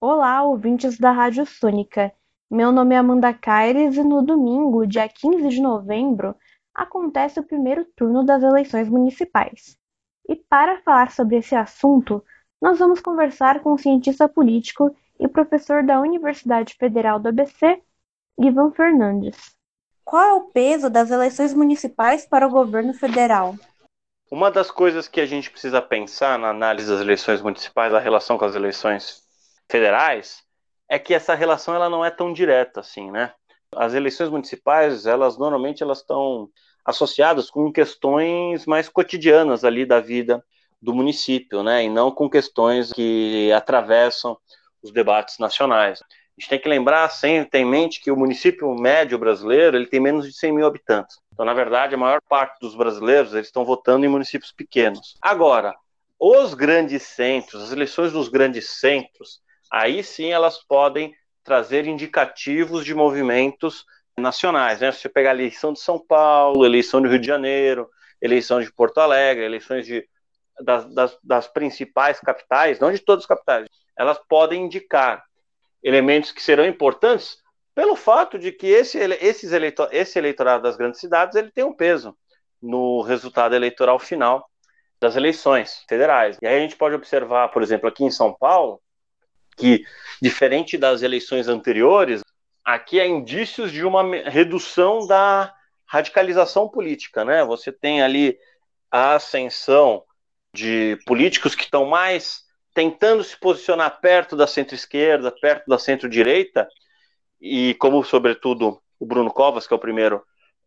Olá, ouvintes da Rádio Sônica. Meu nome é Amanda Caires e no domingo, dia 15 de novembro, acontece o primeiro turno das eleições municipais. E para falar sobre esse assunto, nós vamos conversar com o cientista político e professor da Universidade Federal do ABC, Ivan Fernandes. Qual é o peso das eleições municipais para o governo federal? Uma das coisas que a gente precisa pensar na análise das eleições municipais, a relação com as eleições federais, é que essa relação ela não é tão direta assim, né? As eleições municipais, elas normalmente elas estão associadas com questões mais cotidianas ali da vida do município, né? E não com questões que atravessam os debates nacionais. A gente tem que lembrar sempre, ter em mente que o município médio brasileiro ele tem menos de 100 mil habitantes. Então, na verdade, a maior parte dos brasileiros eles estão votando em municípios pequenos. Agora, os grandes centros, as eleições dos grandes centros, aí sim elas podem trazer indicativos de movimentos nacionais. Né? Se você pegar a eleição de São Paulo, eleição do Rio de Janeiro, eleição de Porto Alegre, eleições de, das, das, das principais capitais, não de todas as capitais, elas podem indicar elementos que serão importantes pelo fato de que esse, esses eleitor, esse eleitorado das grandes cidades ele tem um peso no resultado eleitoral final das eleições federais. E aí a gente pode observar, por exemplo, aqui em São Paulo, que diferente das eleições anteriores, aqui há indícios de uma redução da radicalização política, né? Você tem ali a ascensão de políticos que estão mais tentando se posicionar perto da centro-esquerda, perto da centro-direita, e como, sobretudo, o Bruno Covas, que é o primeiro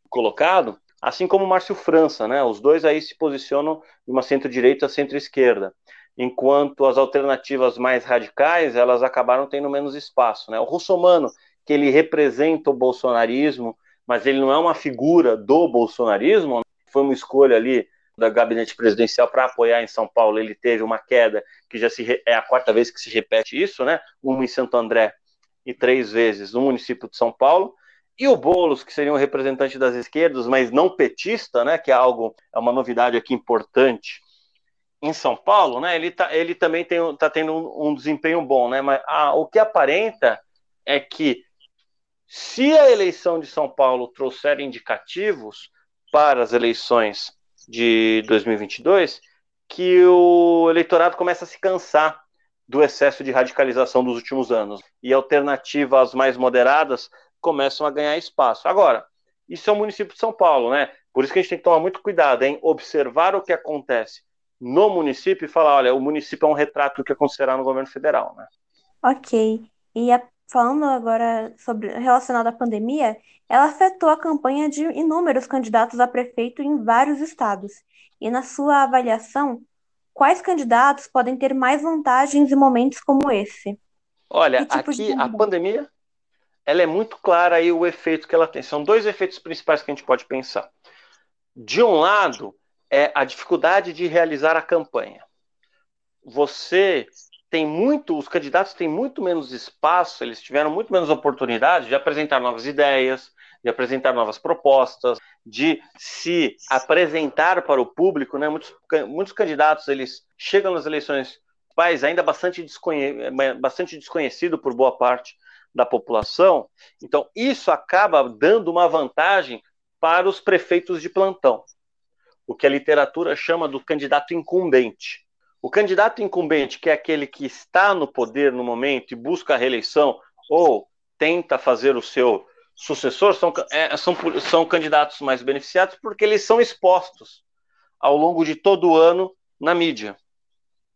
colocado, assim como o Márcio França, né? Os dois aí se posicionam de uma centro-direita a centro-esquerda, enquanto as alternativas mais radicais, elas acabaram tendo menos espaço, né? O Russomano, que ele representa o bolsonarismo, mas ele não é uma figura do bolsonarismo, foi uma escolha ali da gabinete presidencial para apoiar em São Paulo, ele teve uma queda que já se é a quarta vez que se repete isso, né? Uma em Santo André e três vezes no município de São Paulo. E o Boulos, que seria um representante das esquerdas, mas não petista, né? Que é algo, é uma novidade aqui importante em São Paulo, né? Ele, tá, ele também está tendo um, um, desempenho bom, né? Mas ah, o que aparenta é que se a eleição de São Paulo trouxer indicativos para as eleições de 2022 que o eleitorado começa a se cansar do excesso de radicalização dos últimos anos e alternativas mais moderadas começam a ganhar espaço. Agora, isso é o município de São Paulo, né? Por isso que a gente tem que tomar muito cuidado em observar o que acontece no município e falar, olha, o município é um retrato do que acontecerá no governo federal, né? Ok. E a, falando agora sobre relacionado à pandemia, ela afetou a campanha de inúmeros candidatos a prefeito em vários estados. E na sua avaliação, quais candidatos podem ter mais vantagens em momentos como esse? Olha, tipo aqui a pandemia, ela é muito clara aí o efeito que ela tem. São dois efeitos principais que a gente pode pensar. De um lado, é a dificuldade de realizar a campanha. Você tem muito, os candidatos têm muito menos espaço, eles tiveram muito menos oportunidade de apresentar novas ideias, de apresentar novas propostas, de se apresentar para o público, né? Muitos, muitos candidatos eles chegam nas eleições pais ainda bastante, desconhe bastante desconhecido por boa parte da população. Então isso acaba dando uma vantagem para os prefeitos de plantão, o que a literatura chama do candidato incumbente. O candidato incumbente, que é aquele que está no poder no momento e busca a reeleição ou tenta fazer o seu sucessor, são, é, são, são candidatos mais beneficiados porque eles são expostos ao longo de todo o ano na mídia.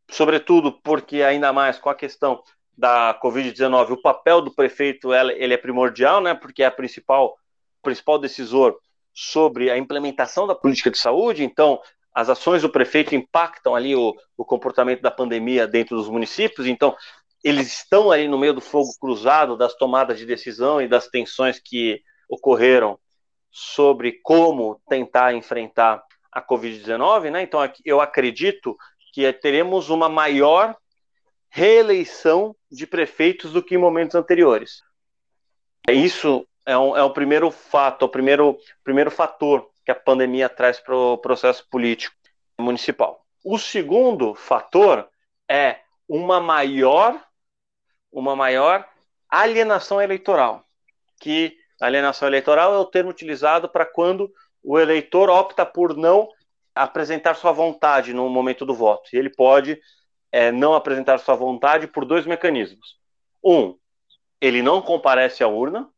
Sobretudo porque, ainda mais com a questão da Covid-19, o papel do prefeito ele é primordial, né, porque é a principal, principal decisor sobre a implementação da política de saúde, então as ações do prefeito impactam ali o, o comportamento da pandemia dentro dos municípios, então eles estão aí no meio do fogo cruzado das tomadas de decisão e das tensões que ocorreram sobre como tentar enfrentar a Covid-19, né? Então eu acredito que teremos uma maior reeleição de prefeitos do que em momentos anteriores. Isso é, um, é o primeiro fato, o primeiro, primeiro fator que a pandemia traz para o processo político municipal. O segundo fator é uma maior uma maior alienação eleitoral, que alienação eleitoral é o termo utilizado para quando o eleitor opta por não apresentar sua vontade no momento do voto. E ele pode é, não apresentar sua vontade por dois mecanismos. Um, ele não comparece à urna.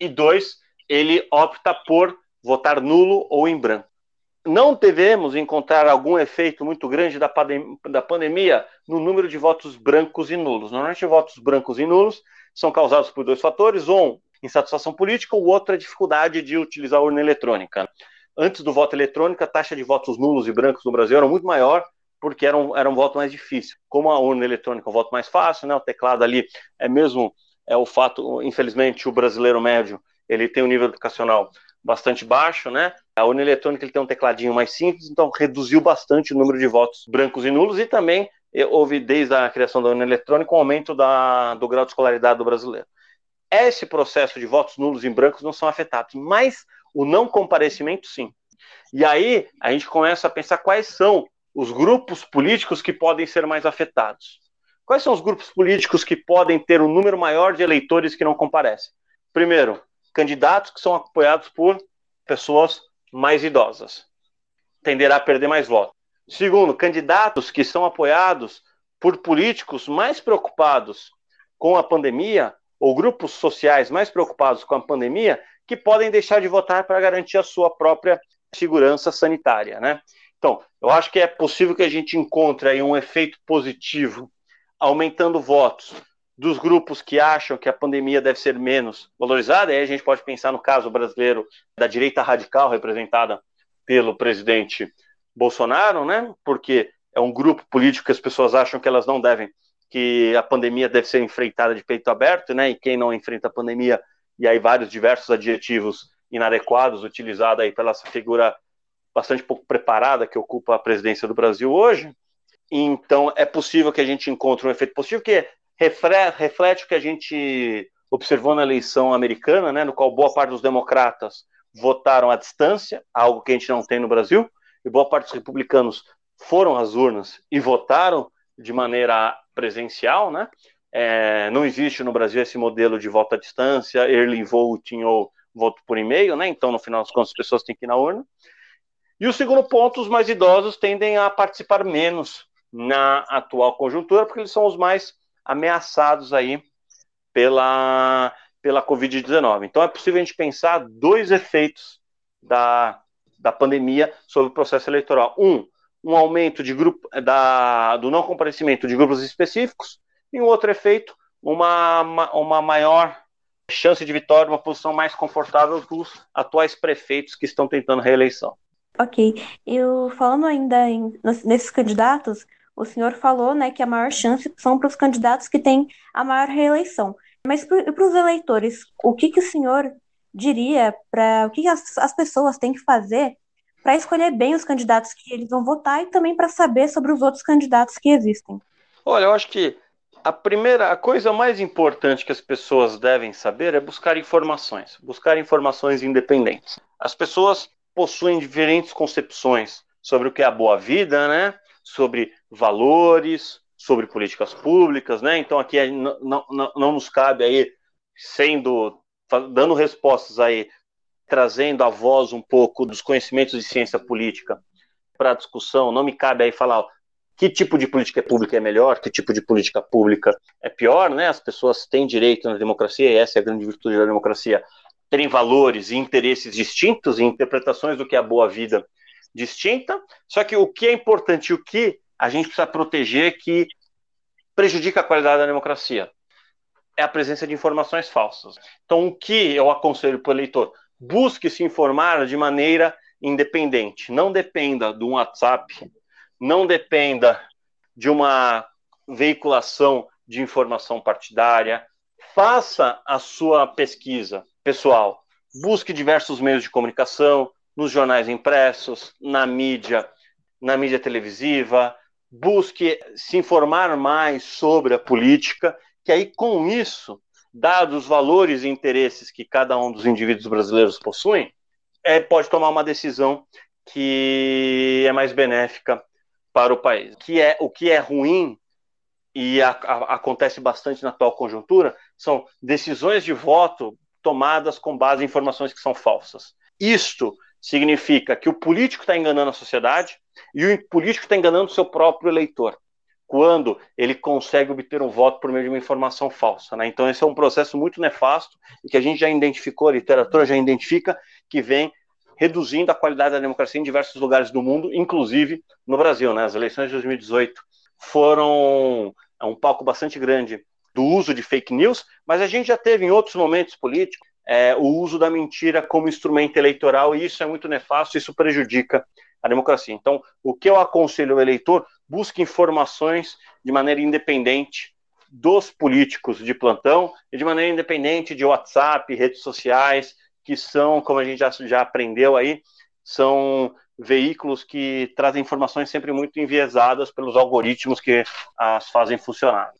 E dois, ele opta por votar nulo ou em branco. Não devemos encontrar algum efeito muito grande da, da pandemia no número de votos brancos e nulos. Normalmente, votos brancos e nulos são causados por dois fatores: um, insatisfação política, o outro, a dificuldade de utilizar a urna eletrônica. Antes do voto eletrônico, a taxa de votos nulos e brancos no Brasil era muito maior, porque era um, era um voto mais difícil. Como a urna eletrônica é um voto mais fácil, né, o teclado ali é mesmo é o fato, infelizmente, o brasileiro médio ele tem um nível educacional bastante baixo, né? A urna eletrônica ele tem um tecladinho mais simples, então reduziu bastante o número de votos brancos e nulos e também eh, houve desde a criação da urna eletrônica um aumento da, do grau de escolaridade do brasileiro. Esse processo de votos nulos e brancos não são afetados, mas o não comparecimento sim. E aí a gente começa a pensar quais são os grupos políticos que podem ser mais afetados. Quais são os grupos políticos que podem ter um número maior de eleitores que não comparecem? Primeiro, candidatos que são apoiados por pessoas mais idosas. Tenderá a perder mais votos. Segundo, candidatos que são apoiados por políticos mais preocupados com a pandemia ou grupos sociais mais preocupados com a pandemia que podem deixar de votar para garantir a sua própria segurança sanitária, né? Então, eu acho que é possível que a gente encontre aí um efeito positivo aumentando votos dos grupos que acham que a pandemia deve ser menos valorizada, aí a gente pode pensar no caso brasileiro da direita radical representada pelo presidente Bolsonaro, né? Porque é um grupo político que as pessoas acham que elas não devem, que a pandemia deve ser enfrentada de peito aberto, né? E quem não enfrenta a pandemia, e aí vários diversos adjetivos inadequados utilizados aí pela essa figura bastante pouco preparada que ocupa a presidência do Brasil hoje. Então é possível que a gente encontre um efeito positivo que reflete o que a gente observou na eleição americana, né, no qual boa parte dos democratas votaram à distância, algo que a gente não tem no Brasil, e boa parte dos republicanos foram às urnas e votaram de maneira presencial, né? É, não existe no Brasil esse modelo de voto à distância, early voting ou voto por e-mail, né? Então, no final das contas, as pessoas têm que ir na urna. E o segundo ponto, os mais idosos tendem a participar menos na atual conjuntura, porque eles são os mais ameaçados aí pela, pela Covid-19. Então é possível a gente pensar dois efeitos da, da pandemia sobre o processo eleitoral. Um, um aumento de grupo, da, do não comparecimento de grupos específicos, e um outro efeito, uma, uma maior chance de vitória, uma posição mais confortável dos atuais prefeitos que estão tentando reeleição. Ok. Eu falando ainda em, nesses candidatos, o senhor falou né, que a maior chance são para os candidatos que têm a maior reeleição. Mas para os eleitores, o que, que o senhor diria para o que as, as pessoas têm que fazer para escolher bem os candidatos que eles vão votar e também para saber sobre os outros candidatos que existem? Olha, eu acho que a primeira, a coisa mais importante que as pessoas devem saber é buscar informações, buscar informações independentes. As pessoas possuem diferentes concepções sobre o que é a boa vida, né? Sobre valores, sobre políticas públicas, né? Então aqui não, não, não nos cabe aí sendo dando respostas aí, trazendo a voz um pouco dos conhecimentos de ciência política para a discussão. Não me cabe aí falar que tipo de política pública é melhor, que tipo de política pública é pior, né? As pessoas têm direito na democracia, e essa é a grande virtude da democracia, terem valores e interesses distintos e interpretações do que é a boa vida distinta, só que o que é importante e o que a gente precisa proteger que prejudica a qualidade da democracia é a presença de informações falsas. Então, o que eu aconselho para o eleitor? Busque se informar de maneira independente. Não dependa do WhatsApp, não dependa de uma veiculação de informação partidária. Faça a sua pesquisa pessoal. Busque diversos meios de comunicação, nos jornais impressos, na mídia, na mídia televisiva, busque se informar mais sobre a política, que aí com isso, dados os valores e interesses que cada um dos indivíduos brasileiros possuem, é, pode tomar uma decisão que é mais benéfica para o país. Que é o que é ruim e a, a, acontece bastante na atual conjuntura, são decisões de voto tomadas com base em informações que são falsas. Isto significa que o político está enganando a sociedade e o político está enganando o seu próprio eleitor quando ele consegue obter um voto por meio de uma informação falsa. Né? Então, esse é um processo muito nefasto e que a gente já identificou, a literatura já identifica, que vem reduzindo a qualidade da democracia em diversos lugares do mundo, inclusive no Brasil. Né? As eleições de 2018 foram é um palco bastante grande do uso de fake news, mas a gente já teve em outros momentos políticos é, o uso da mentira como instrumento eleitoral, e isso é muito nefasto, isso prejudica a democracia. Então, o que eu aconselho ao eleitor, busque informações de maneira independente dos políticos de plantão e de maneira independente de WhatsApp, redes sociais, que são, como a gente já, já aprendeu aí, são veículos que trazem informações sempre muito enviesadas pelos algoritmos que as fazem funcionar.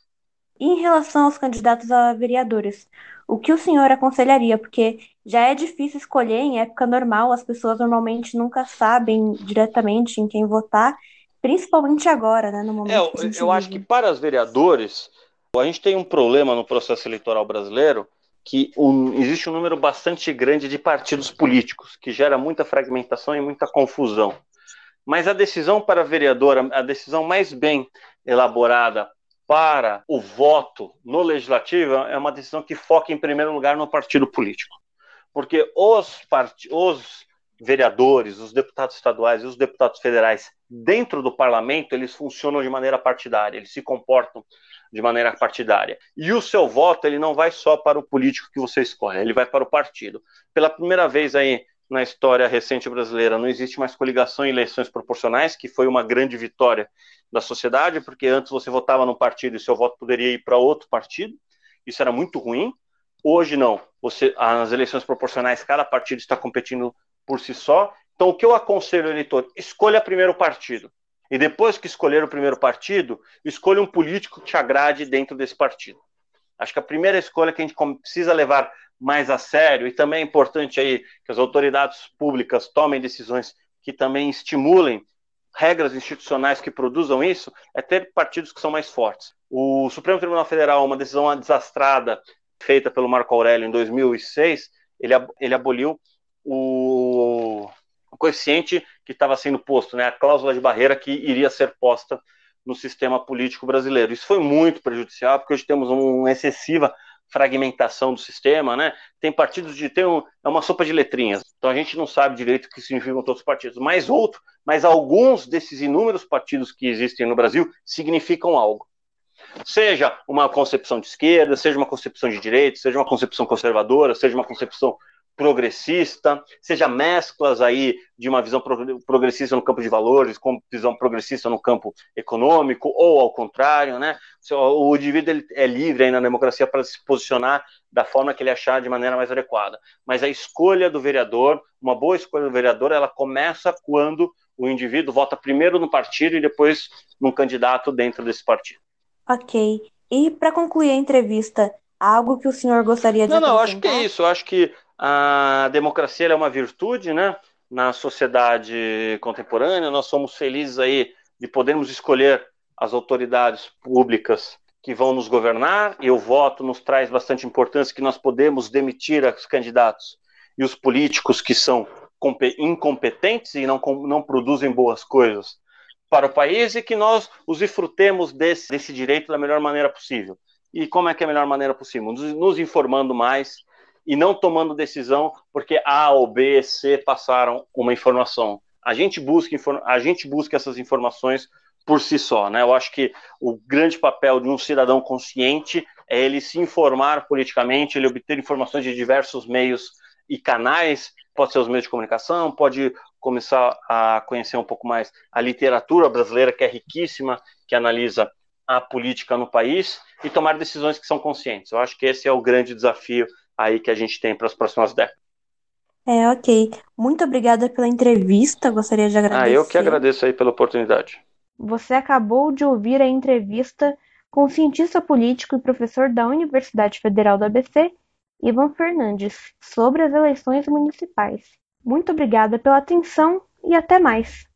Em relação aos candidatos a vereadores, o que o senhor aconselharia? Porque já é difícil escolher em época normal, as pessoas normalmente nunca sabem diretamente em quem votar, principalmente agora, né, no momento é, a Eu vive. acho que para os vereadores, a gente tem um problema no processo eleitoral brasileiro, que um, existe um número bastante grande de partidos políticos, que gera muita fragmentação e muita confusão. Mas a decisão para vereador, a decisão mais bem elaborada para o voto no legislativo é uma decisão que foca em primeiro lugar no partido político. Porque os, part... os vereadores, os deputados estaduais e os deputados federais dentro do parlamento, eles funcionam de maneira partidária, eles se comportam de maneira partidária. E o seu voto, ele não vai só para o político que você escolhe, ele vai para o partido. Pela primeira vez aí na história recente brasileira, não existe mais coligação em eleições proporcionais, que foi uma grande vitória da sociedade, porque antes você votava num partido e seu voto poderia ir para outro partido. Isso era muito ruim. Hoje não. Você, nas eleições proporcionais, cada partido está competindo por si só. Então, o que eu aconselho ao eleitor? Escolha primeiro o partido. E depois que escolher o primeiro partido, escolha um político que te agrade dentro desse partido. Acho que a primeira escolha que a gente precisa levar mais a sério, e também é importante aí que as autoridades públicas tomem decisões que também estimulem regras institucionais que produzam isso, é ter partidos que são mais fortes. O Supremo Tribunal Federal, uma decisão desastrada feita pelo Marco Aurélio em 2006, ele, ele aboliu o, o coeficiente que estava sendo posto, né, a cláusula de barreira que iria ser posta no sistema político brasileiro. Isso foi muito prejudicial, porque hoje temos uma excessiva fragmentação do sistema, né? Tem partidos de tem um, é uma sopa de letrinhas. Então a gente não sabe direito o que significam todos os partidos. Mas outro, mas alguns desses inúmeros partidos que existem no Brasil significam algo. Seja uma concepção de esquerda, seja uma concepção de direita, seja uma concepção conservadora, seja uma concepção progressista, seja mesclas aí de uma visão progressista no campo de valores com visão progressista no campo econômico, ou ao contrário, né? O indivíduo é livre aí na democracia para se posicionar da forma que ele achar de maneira mais adequada. Mas a escolha do vereador, uma boa escolha do vereador, ela começa quando o indivíduo vota primeiro no partido e depois num candidato dentro desse partido. Ok. E para concluir a entrevista, algo que o senhor gostaria de Não, não, acho que é isso. Eu acho que a democracia é uma virtude, né? Na sociedade contemporânea, nós somos felizes aí de podermos escolher as autoridades públicas que vão nos governar, e o voto nos traz bastante importância que nós podemos demitir os candidatos e os políticos que são incompetentes e não, não produzem boas coisas para o país e que nós usufrutemos desse, desse direito da melhor maneira possível. E como é que é a melhor maneira possível? Nos, nos informando mais, e não tomando decisão porque A ou B, C passaram uma informação. A gente busca, a gente busca essas informações por si só, né? Eu acho que o grande papel de um cidadão consciente é ele se informar politicamente, ele obter informações de diversos meios e canais, pode ser os meios de comunicação, pode começar a conhecer um pouco mais a literatura brasileira, que é riquíssima, que analisa a política no país, e tomar decisões que são conscientes. Eu acho que esse é o grande desafio aí que a gente tem para as próximas décadas. É, ok. Muito obrigada pela entrevista, gostaria de agradecer. Ah, eu que agradeço aí pela oportunidade. Você acabou de ouvir a entrevista com o cientista político e professor da Universidade Federal do ABC, Ivan Fernandes, sobre as eleições municipais. Muito obrigada pela atenção e até mais.